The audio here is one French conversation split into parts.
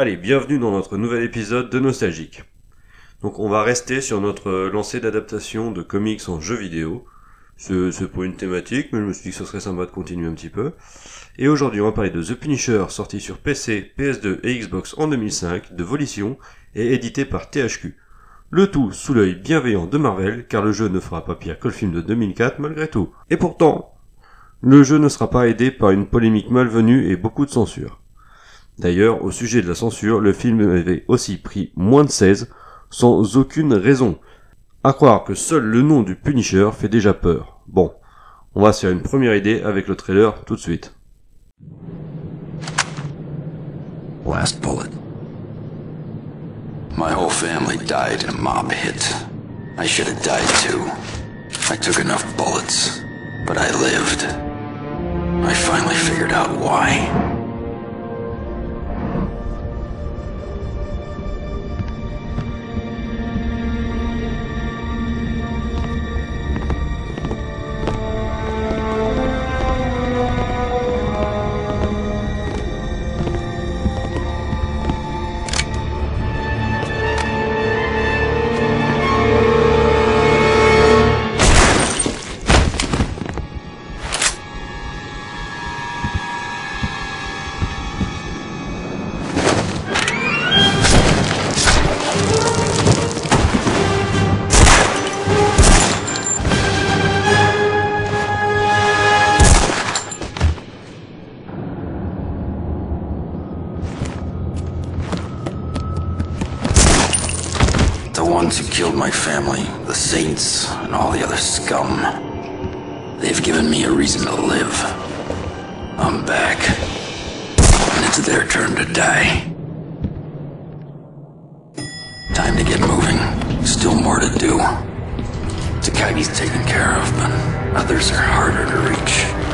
Allez, bienvenue dans notre nouvel épisode de Nostalgique. Donc on va rester sur notre lancée d'adaptation de comics en jeux vidéo. C'est pour une thématique, mais je me suis dit que ce serait sympa de continuer un petit peu. Et aujourd'hui on va parler de The Punisher, sorti sur PC, PS2 et Xbox en 2005, de Volition, et édité par THQ. Le tout sous l'œil bienveillant de Marvel, car le jeu ne fera pas pire que le film de 2004 malgré tout. Et pourtant, le jeu ne sera pas aidé par une polémique malvenue et beaucoup de censure. D'ailleurs, au sujet de la censure, le film avait aussi pris moins de 16, sans aucune raison. À croire que seul le nom du Punisher fait déjà peur. Bon, on va se faire une première idée avec le trailer tout de suite. Last bullet. My whole family died in a mob hit. I should have died too. I took enough bullets, but I lived. I finally figured out why. Family, the saints, and all the other scum. They've given me a reason to live. I'm back. And it's their turn to die. Time to get moving. Still more to do. Takagi's taken care of, but others are harder to reach.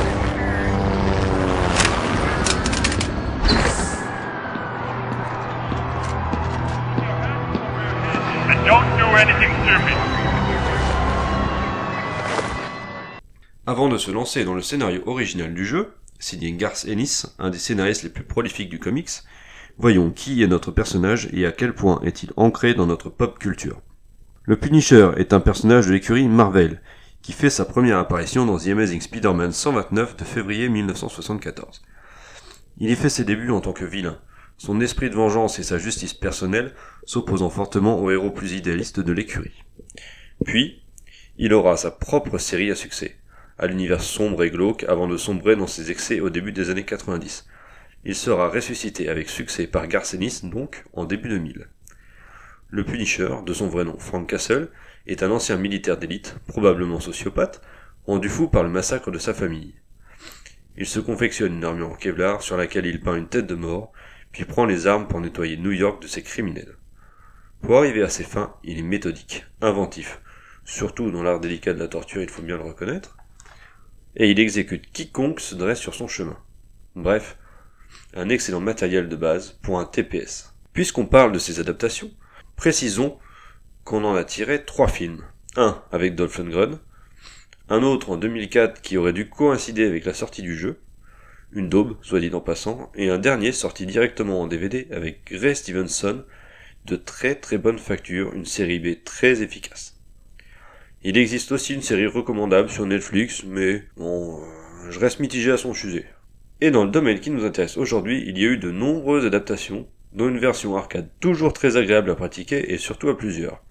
Avant de se lancer dans le scénario original du jeu, signé Garth Ennis, un des scénaristes les plus prolifiques du comics, voyons qui est notre personnage et à quel point est-il ancré dans notre pop culture. Le Punisher est un personnage de l'écurie Marvel, qui fait sa première apparition dans The Amazing Spider-Man 129 de février 1974. Il y fait ses débuts en tant que vilain, son esprit de vengeance et sa justice personnelle s'opposant fortement aux héros plus idéalistes de l'écurie. Puis, il aura sa propre série à succès, à l'univers sombre et glauque avant de sombrer dans ses excès au début des années 90. Il sera ressuscité avec succès par Garcenis donc en début 2000. Le Punisher, de son vrai nom Frank Castle, est un ancien militaire d'élite, probablement sociopathe, rendu fou par le massacre de sa famille. Il se confectionne une armure en Kevlar sur laquelle il peint une tête de mort, puis prend les armes pour nettoyer New York de ses criminels. Pour arriver à ses fins, il est méthodique, inventif, surtout dans l'art délicat de la torture, il faut bien le reconnaître, et il exécute quiconque se dresse sur son chemin. Bref, un excellent matériel de base pour un TPS. Puisqu'on parle de ces adaptations, précisons qu'on en a tiré trois films. Un avec Dolph Lundgren, un autre en 2004 qui aurait dû coïncider avec la sortie du jeu, une daube, soit dit en passant, et un dernier sorti directement en DVD avec Ray Stevenson, de très très bonne facture, une série B très efficace. Il existe aussi une série recommandable sur Netflix, mais bon, euh, je reste mitigé à son sujet. Et dans le domaine qui nous intéresse aujourd'hui, il y a eu de nombreuses adaptations, dont une version arcade toujours très agréable à pratiquer et surtout à plusieurs.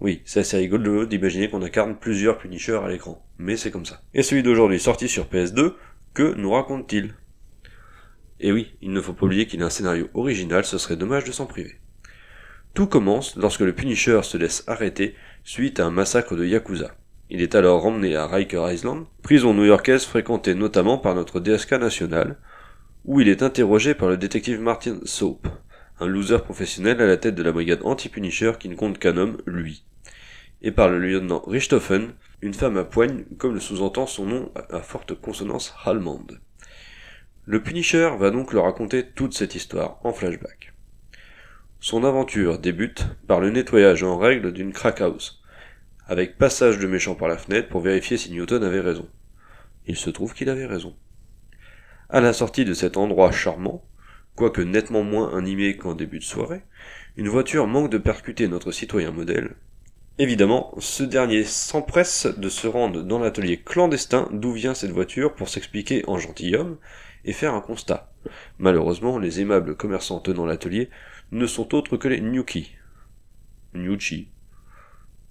Oui, c'est assez rigolo d'imaginer qu'on incarne plusieurs Punishers à l'écran, mais c'est comme ça. Et celui d'aujourd'hui sorti sur PS2, que nous raconte-t-il? Et oui, il ne faut pas oublier qu'il a un scénario original, ce serait dommage de s'en priver. Tout commence lorsque le Punisher se laisse arrêter suite à un massacre de Yakuza. Il est alors emmené à Riker Island, prison new-yorkaise fréquentée notamment par notre DSK national, où il est interrogé par le détective Martin Soap, un loser professionnel à la tête de la brigade anti-Punisher qui ne compte qu'un homme, lui, et par le lieutenant Richthofen, une femme à poigne, comme le sous-entend son nom à forte consonance allemande. Le Punisher va donc leur raconter toute cette histoire en flashback. Son aventure débute par le nettoyage en règle d'une crack house, avec passage de méchant par la fenêtre pour vérifier si Newton avait raison. Il se trouve qu'il avait raison. À la sortie de cet endroit charmant, quoique nettement moins animé qu'en début de soirée, une voiture manque de percuter notre citoyen modèle. Évidemment, ce dernier s'empresse de se rendre dans l'atelier clandestin d'où vient cette voiture pour s'expliquer en gentilhomme et faire un constat. Malheureusement, les aimables commerçants tenant l'atelier ne sont autres que les Nyuki. Nyuchi.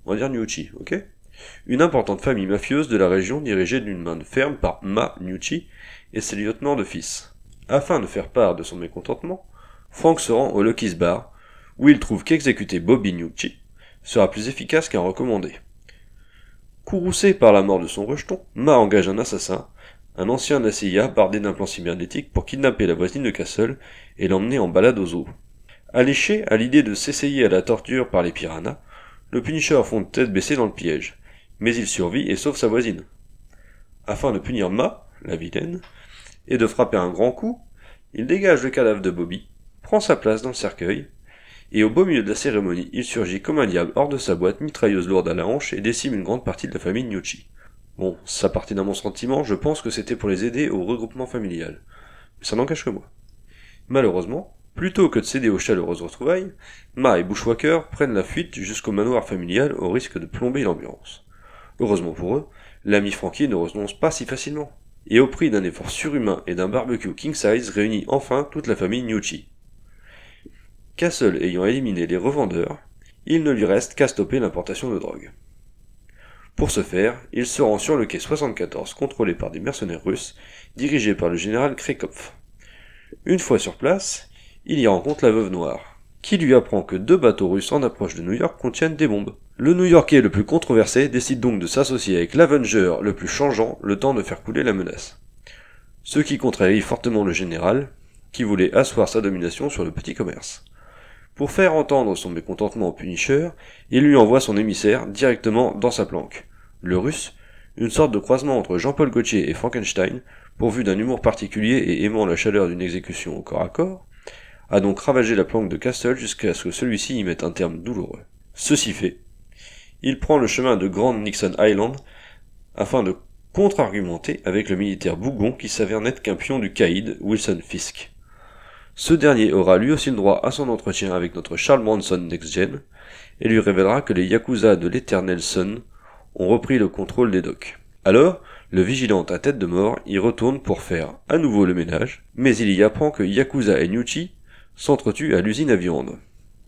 On va dire Nyuchi, ok? Une importante famille mafieuse de la région dirigée d'une main de ferme par Ma Nyuchi et ses lieutenants de fils. Afin de faire part de son mécontentement, Frank se rend au Lucky's Bar, où il trouve qu'exécuter Bobby Nyuchi sera plus efficace qu'un recommandé. Courroucé par la mort de son rejeton, Ma engage un assassin, un ancien de bardé d'un plan cybernétique pour kidnapper la voisine de Castle et l'emmener en balade aux eaux. Alléché à l'idée de s'essayer à la torture par les piranhas, le Punisher fond tête baissée dans le piège, mais il survit et sauve sa voisine. Afin de punir Ma, la vilaine, et de frapper un grand coup, il dégage le cadavre de Bobby, prend sa place dans le cercueil, et au beau milieu de la cérémonie, il surgit comme un diable hors de sa boîte mitrailleuse lourde à la hanche et décime une grande partie de la famille Nyuchi. Bon, ça partait dans mon sentiment, je pense que c'était pour les aider au regroupement familial. Mais ça n'engage que moi. Malheureusement, plutôt que de céder aux chaleureuses retrouvailles, Ma et Bushwhacker prennent la fuite jusqu'au manoir familial au risque de plomber l'ambiance. Heureusement pour eux, l'ami Frankie ne renonce pas si facilement. Et au prix d'un effort surhumain et d'un barbecue king size réunit enfin toute la famille Nyuchi. Castle ayant éliminé les revendeurs, il ne lui reste qu'à stopper l'importation de drogue. Pour ce faire, il se rend sur le quai 74 contrôlé par des mercenaires russes dirigés par le général Krekov. Une fois sur place, il y rencontre la veuve noire, qui lui apprend que deux bateaux russes en approche de New York contiennent des bombes. Le New-Yorkais le plus controversé décide donc de s'associer avec l'Avenger le plus changeant le temps de faire couler la menace. Ce qui contrarie fortement le général, qui voulait asseoir sa domination sur le petit commerce. Pour faire entendre son mécontentement au Punisher, il lui envoie son émissaire directement dans sa planque. Le russe, une sorte de croisement entre Jean-Paul Gaultier et Frankenstein, pourvu d'un humour particulier et aimant la chaleur d'une exécution au corps à corps, a donc ravagé la planque de Castle jusqu'à ce que celui-ci y mette un terme douloureux. Ceci fait, il prend le chemin de Grand Nixon Island afin de contre-argumenter avec le militaire Bougon qui s'avère n'être qu'un pion du caïd Wilson Fisk. Ce dernier aura lui aussi le droit à son entretien avec notre Charles Bronson Next Gen, et lui révélera que les Yakuza de l'Eternal Sun ont repris le contrôle des docks. Alors, le vigilant à tête de mort y retourne pour faire à nouveau le ménage, mais il y apprend que Yakuza et Nyuchi s'entretuent à l'usine à viande.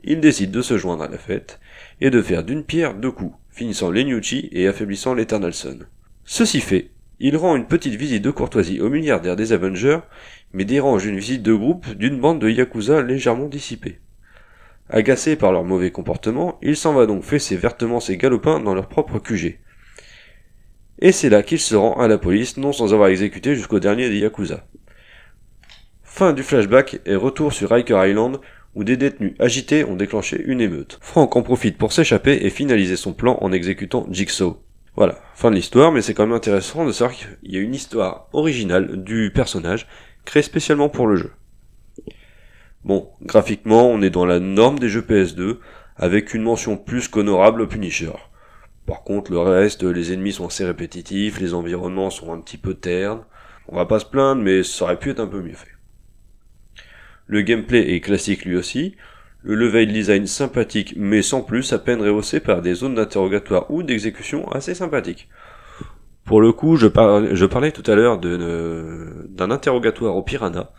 Il décide de se joindre à la fête, et de faire d'une pierre deux coups, finissant les Nyuchi et affaiblissant l'Eternal Sun. Ceci fait, il rend une petite visite de courtoisie au milliardaire des Avengers, mais dérange une visite de groupe d'une bande de Yakuza légèrement dissipée. Agacé par leur mauvais comportement, il s'en va donc fesser vertement ses galopins dans leur propre QG. Et c'est là qu'il se rend à la police, non sans avoir exécuté jusqu'au dernier des Yakuza. Fin du flashback et retour sur Riker Island, où des détenus agités ont déclenché une émeute. Frank en profite pour s'échapper et finaliser son plan en exécutant Jigsaw. Voilà, fin de l'histoire, mais c'est quand même intéressant de savoir qu'il y a une histoire originale du personnage créée spécialement pour le jeu. Bon, graphiquement, on est dans la norme des jeux PS2, avec une mention plus qu'honorable au Punisher. Par contre, le reste, les ennemis sont assez répétitifs, les environnements sont un petit peu ternes. On va pas se plaindre, mais ça aurait pu être un peu mieux fait. Le gameplay est classique lui aussi, le level design sympathique mais sans plus, à peine rehaussé par des zones d'interrogatoire ou d'exécution assez sympathiques. Pour le coup, je, parlais tout à l'heure d'un interrogatoire au piranha.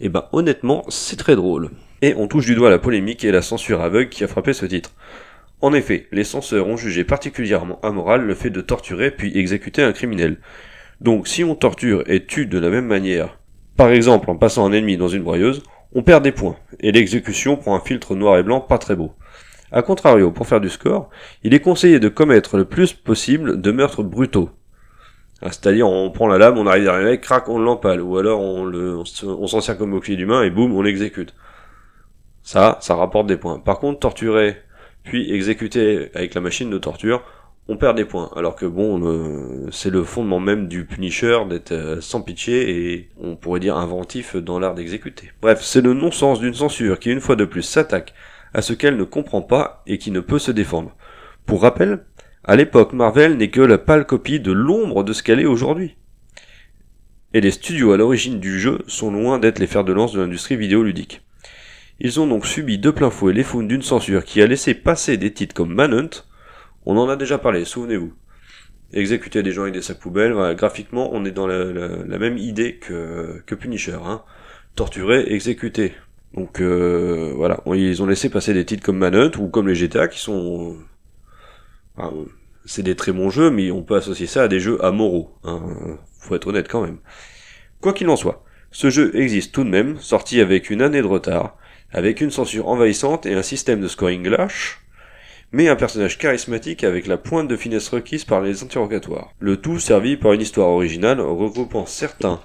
Et eh ben honnêtement, c'est très drôle. Et on touche du doigt la polémique et la censure aveugle qui a frappé ce titre. En effet, les censeurs ont jugé particulièrement amoral le fait de torturer puis exécuter un criminel. Donc si on torture et tue de la même manière, par exemple en passant un ennemi dans une broyeuse, on perd des points, et l'exécution prend un filtre noir et blanc pas très beau. A contrario, pour faire du score, il est conseillé de commettre le plus possible de meurtres brutaux. C'est-à-dire, on prend la lame, on arrive derrière mec, crac, on l'empale, ou alors on, le, on s'en sert comme bouclier d'humain et boum, on l'exécute. Ça, ça rapporte des points. Par contre, torturer, puis exécuter avec la machine de torture, on perd des points. Alors que bon, c'est le fondement même du Punisher d'être euh, sans pitié et on pourrait dire inventif dans l'art d'exécuter. Bref, c'est le non-sens d'une censure qui une fois de plus s'attaque à ce qu'elle ne comprend pas et qui ne peut se défendre. Pour rappel, à l'époque, Marvel n'est que la pâle copie de l'ombre de ce qu'elle est aujourd'hui. Et les studios à l'origine du jeu sont loin d'être les fers de lance de l'industrie vidéoludique. Ils ont donc subi de plein fouet les founes d'une censure qui a laissé passer des titres comme Manhunt, on en a déjà parlé, souvenez-vous. Exécuter des gens avec des sacs poubelles, voilà, graphiquement on est dans la, même idée que, que Punisher. Hein. Torturer, exécuter. Donc euh, voilà, ils ont laissé passer des titres comme Manhunt ou comme les GTA qui sont... enfin, c'est des très bons jeux, mais on peut associer ça à des jeux amoraux. Hein. Faut être honnête quand même. Quoi qu'il en soit, ce jeu existe tout de même, sorti avec une année de retard, avec une censure envahissante et un système de scoring lâche, mais un personnage charismatique avec la pointe de finesse requise par les interrogatoires. Le tout servi par une histoire originale regroupant certains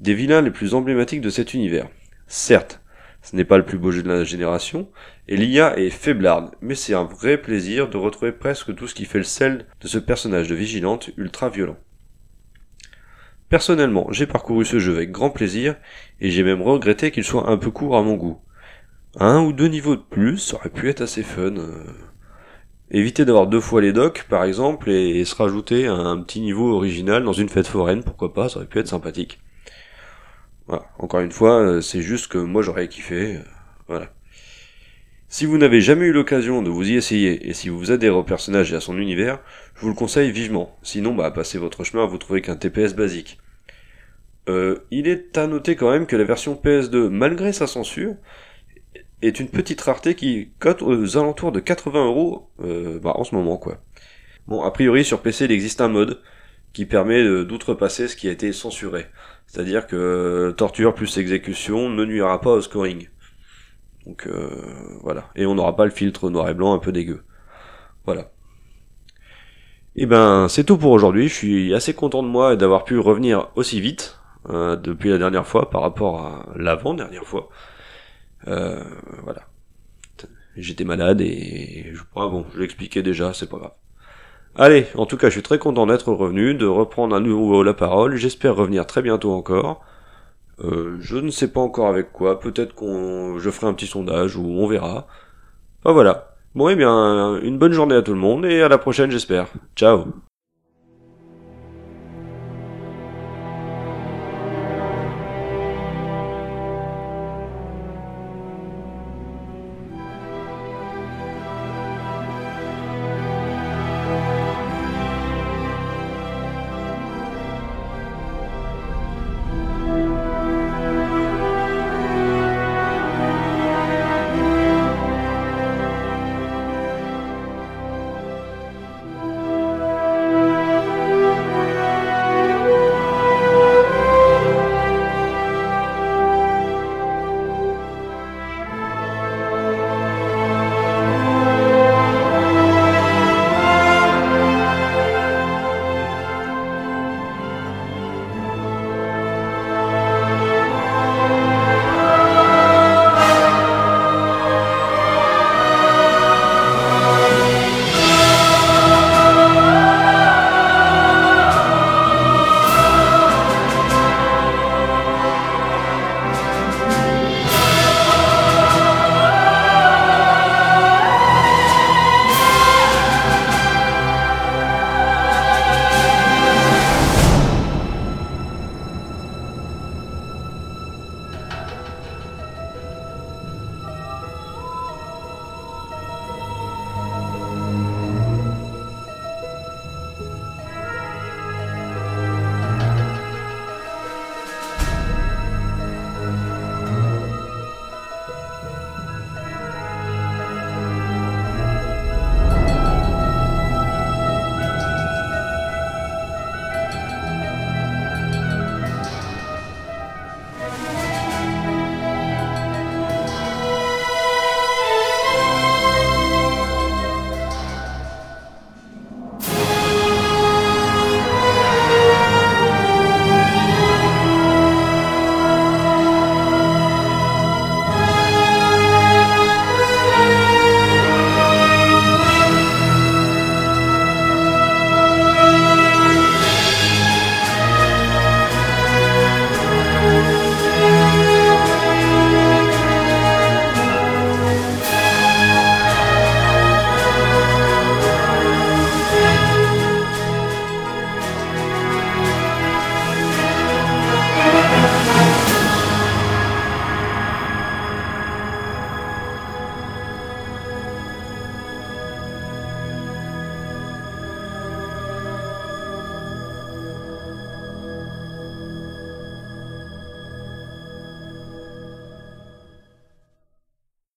des vilains les plus emblématiques de cet univers. Certes, ce n'est pas le plus beau jeu de la génération, et l'IA est faiblarde, mais c'est un vrai plaisir de retrouver presque tout ce qui fait le sel de ce personnage de vigilante ultra violent. Personnellement, j'ai parcouru ce jeu avec grand plaisir, et j'ai même regretté qu'il soit un peu court à mon goût. Un ou deux niveaux de plus, aurait pu être assez fun. Éviter d'avoir deux fois les docks, par exemple, et, se rajouter un petit niveau original dans une fête foraine, pourquoi pas, ça aurait pu être sympathique. Voilà. Encore une fois, euh, c'est juste que moi j'aurais kiffé. euh, Voilà. Si vous n'avez jamais eu l'occasion de vous y essayer, et si vous adhérez au personnage et à son univers, je vous le conseille vivement. Sinon, bah, passez votre chemin vous trouver qu'un TPS basique. Euh, il est à noter quand même que la version PS2, malgré sa censure, est une petite rareté qui cote aux alentours de 80 euros euh, bah, en ce moment, quoi. Bon, a priori, sur PC, il existe un mode qui permet d'outrepasser ce qui a été censuré. C'est-à-dire que euh, torture plus exécution ne nuira pas au scoring. Donc euh, voilà. Et on n'aura pas le filtre noir et blanc un peu dégueu. Voilà. Et ben c'est tout pour aujourd'hui. Je suis assez content de moi d'avoir pu revenir aussi vite euh, depuis la dernière fois par rapport à l'avant-dernière fois. Euh, voilà. J'étais malade et je, ah bon, je l'expliquais déjà, c'est pas grave. Allez, en tout cas, je suis très content d'être revenu, de reprendre à nouveau la parole. J'espère revenir très bientôt encore. Euh, je ne sais pas encore avec quoi. Peut-être qu'on, je ferai un petit sondage ou on verra. Enfin voilà. Bon, eh bien, une bonne journée à tout le monde et à la prochaine, j'espère. Ciao.